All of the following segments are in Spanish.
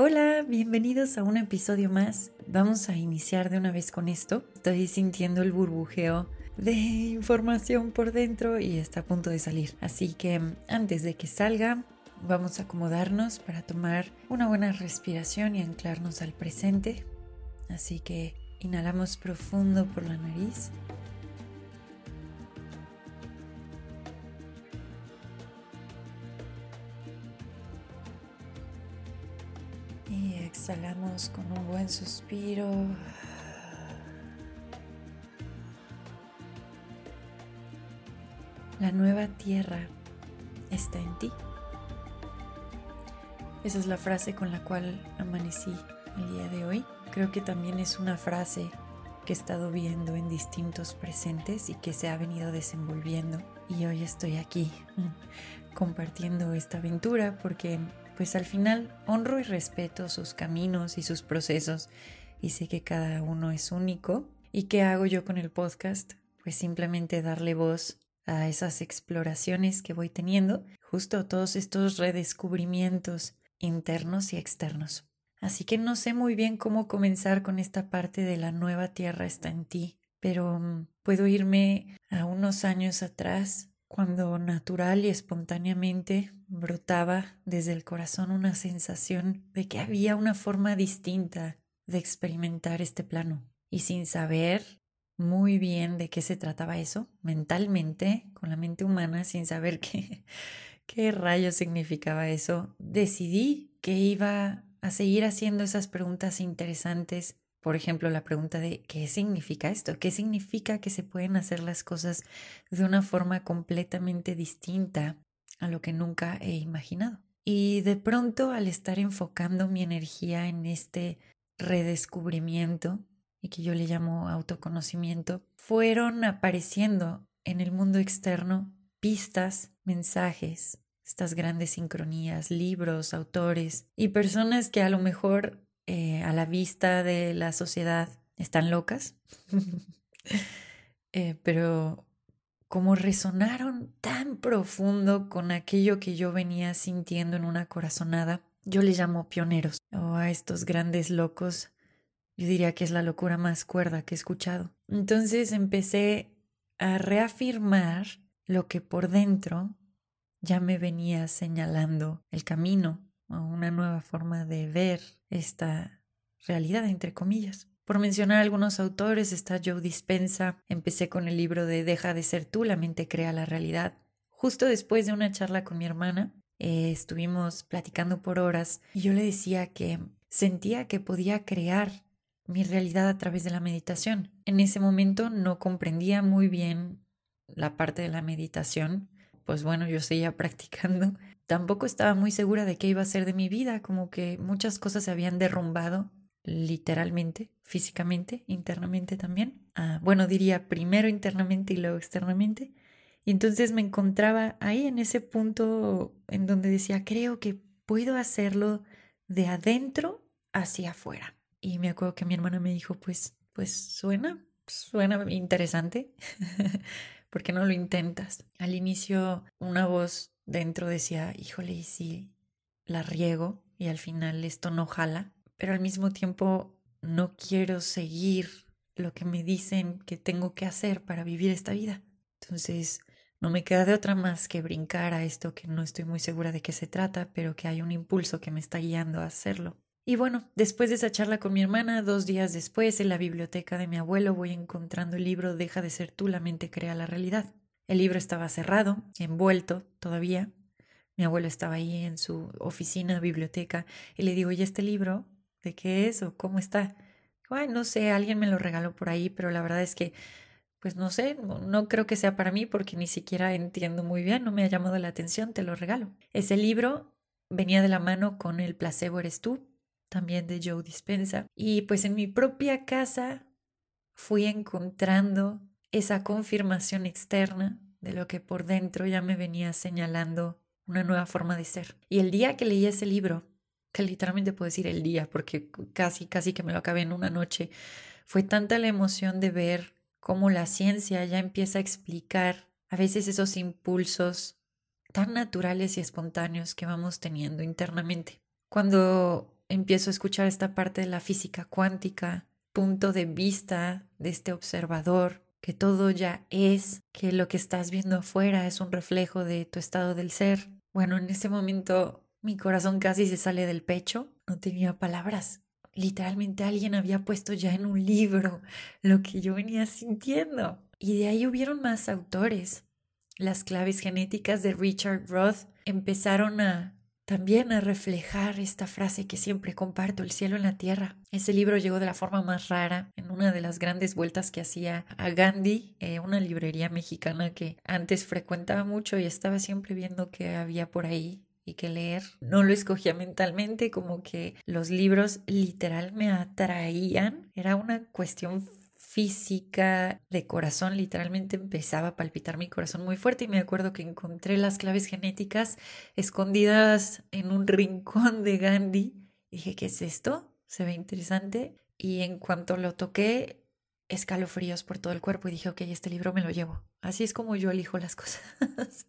Hola, bienvenidos a un episodio más. Vamos a iniciar de una vez con esto. Estoy sintiendo el burbujeo de información por dentro y está a punto de salir. Así que antes de que salga, vamos a acomodarnos para tomar una buena respiración y anclarnos al presente. Así que inhalamos profundo por la nariz. Exhalamos con un buen suspiro. La nueva tierra está en ti. Esa es la frase con la cual amanecí el día de hoy. Creo que también es una frase que he estado viendo en distintos presentes y que se ha venido desenvolviendo. Y hoy estoy aquí compartiendo esta aventura porque pues al final honro y respeto sus caminos y sus procesos y sé que cada uno es único. ¿Y qué hago yo con el podcast? Pues simplemente darle voz a esas exploraciones que voy teniendo, justo todos estos redescubrimientos internos y externos. Así que no sé muy bien cómo comenzar con esta parte de la nueva tierra está en ti, pero mm, puedo irme a unos años atrás cuando natural y espontáneamente brotaba desde el corazón una sensación de que había una forma distinta de experimentar este plano. Y sin saber muy bien de qué se trataba eso, mentalmente, con la mente humana, sin saber qué, qué rayos significaba eso, decidí que iba a seguir haciendo esas preguntas interesantes por ejemplo, la pregunta de ¿qué significa esto? ¿Qué significa que se pueden hacer las cosas de una forma completamente distinta a lo que nunca he imaginado? Y de pronto, al estar enfocando mi energía en este redescubrimiento, y que yo le llamo autoconocimiento, fueron apareciendo en el mundo externo pistas, mensajes, estas grandes sincronías, libros, autores y personas que a lo mejor eh, a la vista de la sociedad están locas, eh, pero como resonaron tan profundo con aquello que yo venía sintiendo en una corazonada, yo les llamo pioneros o a estos grandes locos. Yo diría que es la locura más cuerda que he escuchado. Entonces empecé a reafirmar lo que por dentro ya me venía señalando el camino una nueva forma de ver esta realidad, entre comillas. Por mencionar algunos autores, está Joe Dispensa. Empecé con el libro de Deja de ser tú, la mente crea la realidad. Justo después de una charla con mi hermana, eh, estuvimos platicando por horas y yo le decía que sentía que podía crear mi realidad a través de la meditación. En ese momento no comprendía muy bien la parte de la meditación, pues bueno, yo seguía practicando tampoco estaba muy segura de qué iba a ser de mi vida, como que muchas cosas se habían derrumbado literalmente, físicamente, internamente también. Ah, bueno, diría primero internamente y luego externamente. Y entonces me encontraba ahí en ese punto en donde decía, creo que puedo hacerlo de adentro hacia afuera. Y me acuerdo que mi hermana me dijo, pues, pues suena, suena interesante. ¿Por qué no lo intentas? Al inicio una voz dentro decía, híjole, ¿y si la riego y al final esto no jala? Pero al mismo tiempo no quiero seguir lo que me dicen que tengo que hacer para vivir esta vida. Entonces, no me queda de otra más que brincar a esto que no estoy muy segura de qué se trata, pero que hay un impulso que me está guiando a hacerlo. Y bueno, después de esa charla con mi hermana, dos días después, en la biblioteca de mi abuelo, voy encontrando el libro Deja de ser tú, la mente crea la realidad. El libro estaba cerrado, envuelto todavía. Mi abuelo estaba ahí en su oficina, biblioteca, y le digo, ¿y este libro? ¿De qué es o cómo está? Ay, no sé, alguien me lo regaló por ahí, pero la verdad es que pues no sé, no, creo que sea para mí porque ni siquiera entiendo muy bien, no me ha llamado la atención, te lo regalo. Ese libro venía de la mano con El placebo eres tú, también de Joe Dispensa, y pues en mi propia casa fui encontrando esa confirmación externa de lo que por dentro ya me venía señalando una nueva forma de ser. Y el día que leí ese libro, que literalmente puedo decir el día, porque casi, casi que me lo acabé en una noche, fue tanta la emoción de ver cómo la ciencia ya empieza a explicar a veces esos impulsos tan naturales y espontáneos que vamos teniendo internamente. Cuando empiezo a escuchar esta parte de la física cuántica, punto de vista de este observador, que todo ya es, que lo que estás viendo afuera es un reflejo de tu estado del ser. Bueno, en ese momento mi corazón casi se sale del pecho, no tenía palabras. Literalmente alguien había puesto ya en un libro lo que yo venía sintiendo. Y de ahí hubieron más autores. Las claves genéticas de Richard Roth empezaron a también a reflejar esta frase que siempre comparto, el cielo en la tierra. Ese libro llegó de la forma más rara en una de las grandes vueltas que hacía a Gandhi, eh, una librería mexicana que antes frecuentaba mucho y estaba siempre viendo qué había por ahí y que leer. No lo escogía mentalmente, como que los libros literal me atraían. Era una cuestión física de corazón, literalmente empezaba a palpitar mi corazón muy fuerte y me acuerdo que encontré las claves genéticas escondidas en un rincón de Gandhi. Dije, ¿qué es esto? Se ve interesante. Y en cuanto lo toqué, escalofríos por todo el cuerpo y dije, ok, este libro me lo llevo. Así es como yo elijo las cosas.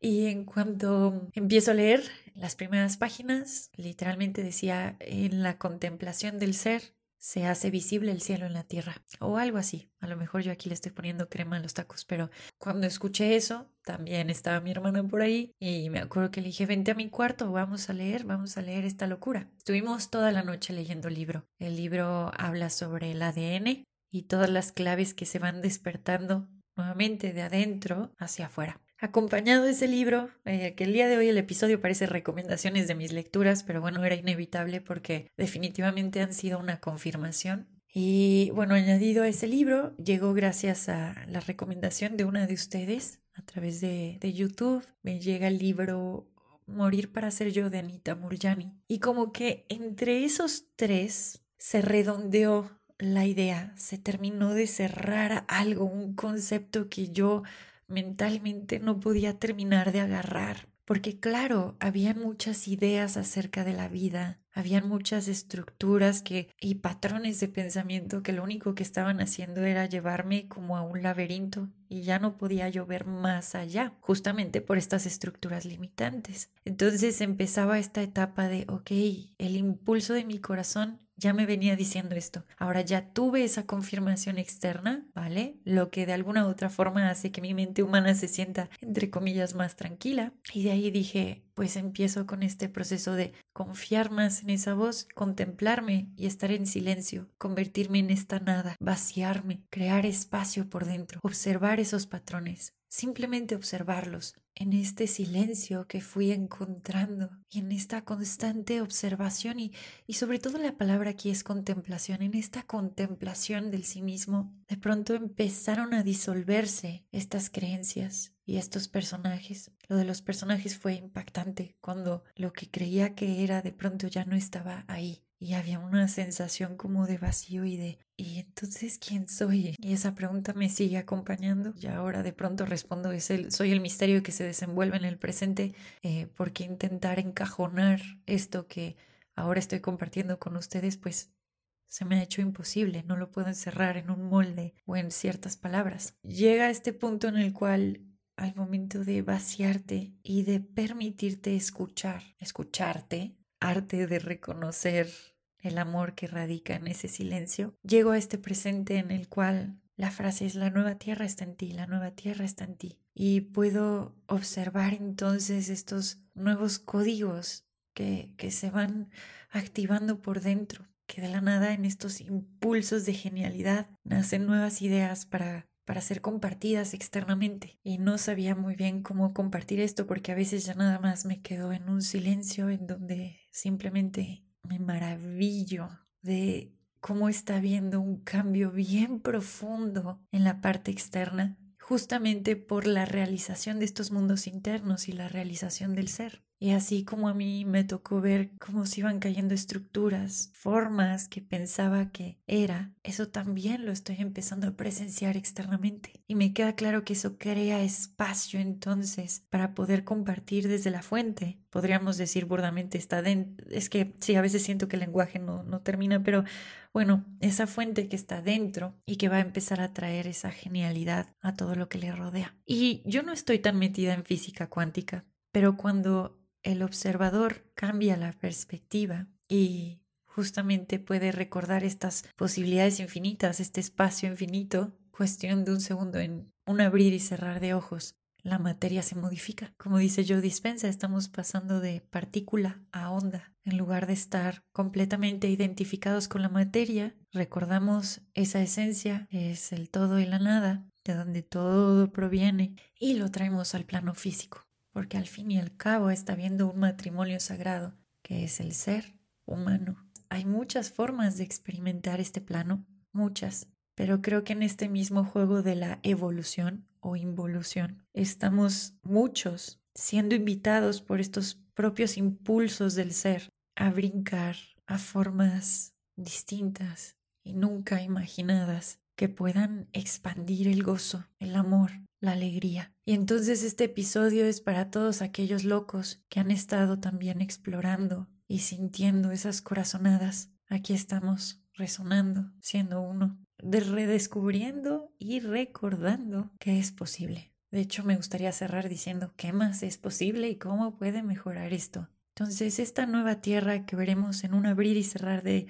y en cuanto empiezo a leer las primeras páginas, literalmente decía, en la contemplación del ser se hace visible el cielo en la tierra o algo así. A lo mejor yo aquí le estoy poniendo crema a los tacos, pero cuando escuché eso, también estaba mi hermana por ahí y me acuerdo que le dije, vente a mi cuarto, vamos a leer, vamos a leer esta locura. Estuvimos toda la noche leyendo el libro. El libro habla sobre el ADN y todas las claves que se van despertando nuevamente de adentro hacia afuera. Acompañado ese libro, eh, que el día de hoy el episodio parece recomendaciones de mis lecturas, pero bueno, era inevitable porque definitivamente han sido una confirmación. Y bueno, añadido a ese libro, llegó gracias a la recomendación de una de ustedes a través de, de YouTube. Me llega el libro Morir para ser yo de Anita Murjani. Y como que entre esos tres se redondeó la idea, se terminó de cerrar algo, un concepto que yo mentalmente no podía terminar de agarrar, porque claro, había muchas ideas acerca de la vida, habían muchas estructuras que y patrones de pensamiento que lo único que estaban haciendo era llevarme como a un laberinto y ya no podía yo ver más allá, justamente por estas estructuras limitantes. Entonces empezaba esta etapa de, ok, el impulso de mi corazón ya me venía diciendo esto. Ahora ya tuve esa confirmación externa, ¿vale? Lo que de alguna u otra forma hace que mi mente humana se sienta, entre comillas, más tranquila. Y de ahí dije, pues empiezo con este proceso de confiar más en esa voz, contemplarme y estar en silencio, convertirme en esta nada, vaciarme, crear espacio por dentro, observar esos patrones, simplemente observarlos en este silencio que fui encontrando y en esta constante observación y, y sobre todo la palabra aquí es contemplación, en esta contemplación del sí mismo, de pronto empezaron a disolverse estas creencias y estos personajes. Lo de los personajes fue impactante cuando lo que creía que era de pronto ya no estaba ahí y había una sensación como de vacío y de ¿y entonces quién soy? Y esa pregunta me sigue acompañando y ahora de pronto respondo es el, soy el misterio que se desenvuelve en el presente eh, porque intentar encajonar esto que ahora estoy compartiendo con ustedes pues se me ha hecho imposible, no lo puedo encerrar en un molde o en ciertas palabras. Llega este punto en el cual al momento de vaciarte y de permitirte escuchar, escucharte, arte de reconocer el amor que radica en ese silencio, llego a este presente en el cual la frase es la nueva tierra está en ti, la nueva tierra está en ti. Y puedo observar entonces estos nuevos códigos que, que se van activando por dentro, que de la nada en estos impulsos de genialidad nacen nuevas ideas para para ser compartidas externamente. Y no sabía muy bien cómo compartir esto porque a veces ya nada más me quedo en un silencio en donde simplemente me maravillo de cómo está habiendo un cambio bien profundo en la parte externa, justamente por la realización de estos mundos internos y la realización del ser. Y así como a mí me tocó ver cómo se iban cayendo estructuras, formas que pensaba que era, eso también lo estoy empezando a presenciar externamente. Y me queda claro que eso crea espacio entonces para poder compartir desde la fuente. Podríamos decir burdamente está dentro. Es que sí, a veces siento que el lenguaje no, no termina, pero bueno, esa fuente que está dentro y que va a empezar a traer esa genialidad a todo lo que le rodea. Y yo no estoy tan metida en física cuántica, pero cuando el observador cambia la perspectiva y justamente puede recordar estas posibilidades infinitas, este espacio infinito, cuestión de un segundo en un abrir y cerrar de ojos. La materia se modifica. Como dice Joe Dispensa, estamos pasando de partícula a onda. En lugar de estar completamente identificados con la materia, recordamos esa esencia, es el todo y la nada, de donde todo proviene, y lo traemos al plano físico porque al fin y al cabo está viendo un matrimonio sagrado, que es el ser humano. Hay muchas formas de experimentar este plano, muchas, pero creo que en este mismo juego de la evolución o involución estamos muchos siendo invitados por estos propios impulsos del ser a brincar a formas distintas y nunca imaginadas que puedan expandir el gozo, el amor, la alegría. Y entonces este episodio es para todos aquellos locos que han estado también explorando y sintiendo esas corazonadas. Aquí estamos resonando, siendo uno, de redescubriendo y recordando que es posible. De hecho, me gustaría cerrar diciendo qué más es posible y cómo puede mejorar esto. Entonces, esta nueva tierra que veremos en un abrir y cerrar de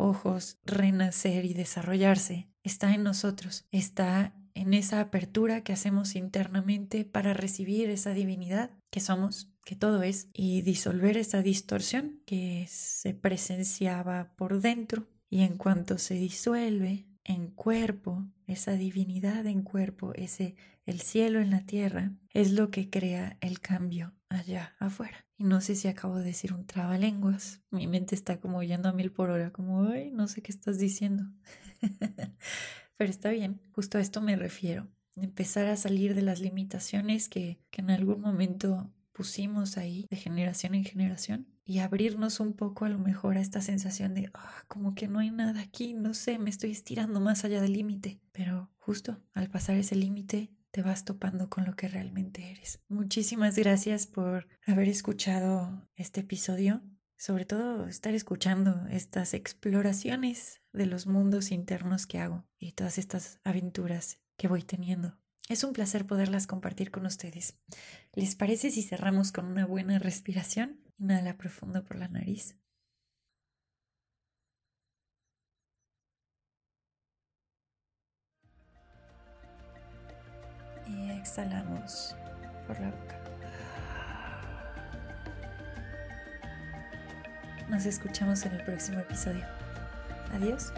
ojos, renacer y desarrollarse, está en nosotros, está en esa apertura que hacemos internamente para recibir esa divinidad que somos, que todo es, y disolver esa distorsión que se presenciaba por dentro. Y en cuanto se disuelve en cuerpo, esa divinidad en cuerpo, ese el cielo en la tierra, es lo que crea el cambio allá afuera. Y no sé si acabo de decir un trabalenguas. Mi mente está como yendo a mil por hora, como, ay, no sé qué estás diciendo. Pero está bien, justo a esto me refiero. Empezar a salir de las limitaciones que, que en algún momento pusimos ahí de generación en generación y abrirnos un poco a lo mejor a esta sensación de, ah, como que no hay nada aquí, no sé, me estoy estirando más allá del límite. Pero justo al pasar ese límite te vas topando con lo que realmente eres. Muchísimas gracias por haber escuchado este episodio sobre todo estar escuchando estas exploraciones de los mundos internos que hago y todas estas aventuras que voy teniendo. Es un placer poderlas compartir con ustedes. ¿Les parece si cerramos con una buena respiración? Inhala profundo por la nariz. Exhalamos por la boca. Nos escuchamos en el próximo episodio. Adiós.